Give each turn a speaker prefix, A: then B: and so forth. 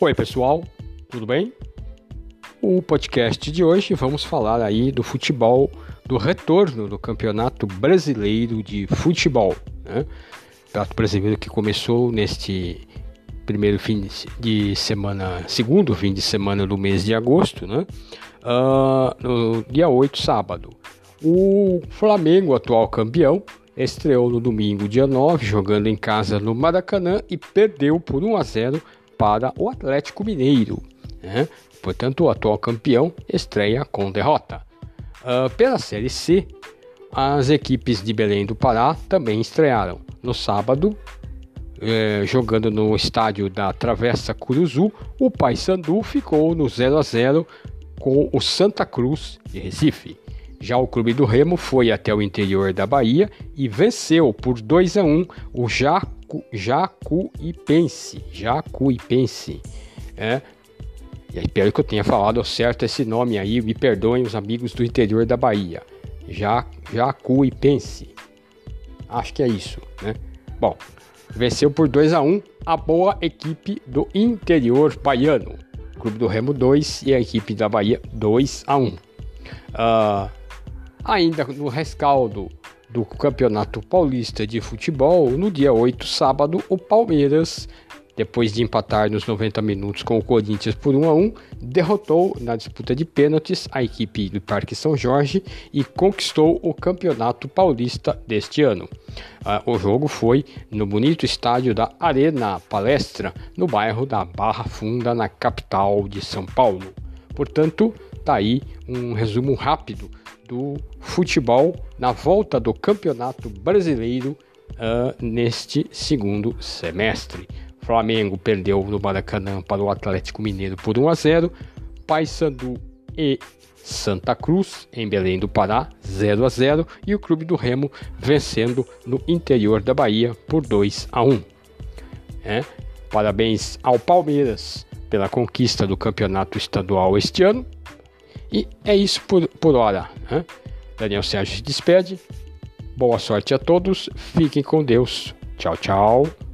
A: Oi, pessoal, tudo bem? O podcast de hoje vamos falar aí do futebol, do retorno do Campeonato Brasileiro de Futebol, né? Campeonato Brasileiro que começou neste primeiro fim de semana, segundo fim de semana do mês de agosto, né? Uh, no dia 8, sábado. O Flamengo, atual campeão, estreou no domingo, dia 9, jogando em casa no Maracanã e perdeu por 1 a 0 para o Atlético Mineiro. Né? Portanto, o atual campeão estreia com derrota. Uh, pela Série C, as equipes de Belém do Pará também estrearam. No sábado, eh, jogando no estádio da Travessa Curuzu, o Paysandu ficou no 0 a 0 com o Santa Cruz de Recife. Já o Clube do Remo foi até o interior da Bahia e venceu por 2 a 1 o Jacu, Jacuipense. Jacuipense. É, e espero que eu tenha falado certo esse nome aí, me perdoem os amigos do interior da Bahia. Ja, Jacuipense. Acho que é isso, né? Bom, venceu por 2 a 1 a boa equipe do interior baiano. Clube do Remo 2 e a equipe da Bahia 2 a 1. Uh, ah, Ainda no rescaldo do Campeonato Paulista de Futebol, no dia 8, sábado, o Palmeiras, depois de empatar nos 90 minutos com o Corinthians por 1 a 1, derrotou na disputa de pênaltis a equipe do Parque São Jorge e conquistou o Campeonato Paulista deste ano. Ah, o jogo foi no bonito estádio da Arena Palestra, no bairro da Barra Funda, na capital de São Paulo. Portanto, tá aí um resumo rápido do futebol na volta do Campeonato Brasileiro uh, neste segundo semestre. Flamengo perdeu no Maracanã para o Atlético Mineiro por 1 a 0. Paysandu e Santa Cruz em Belém do Pará 0 a 0 e o Clube do Remo vencendo no interior da Bahia por 2 a 1. É? Parabéns ao Palmeiras pela conquista do campeonato estadual este ano e é isso por, por hora. Né? Daniel Sérgio se despede. Boa sorte a todos. Fiquem com Deus. Tchau, tchau.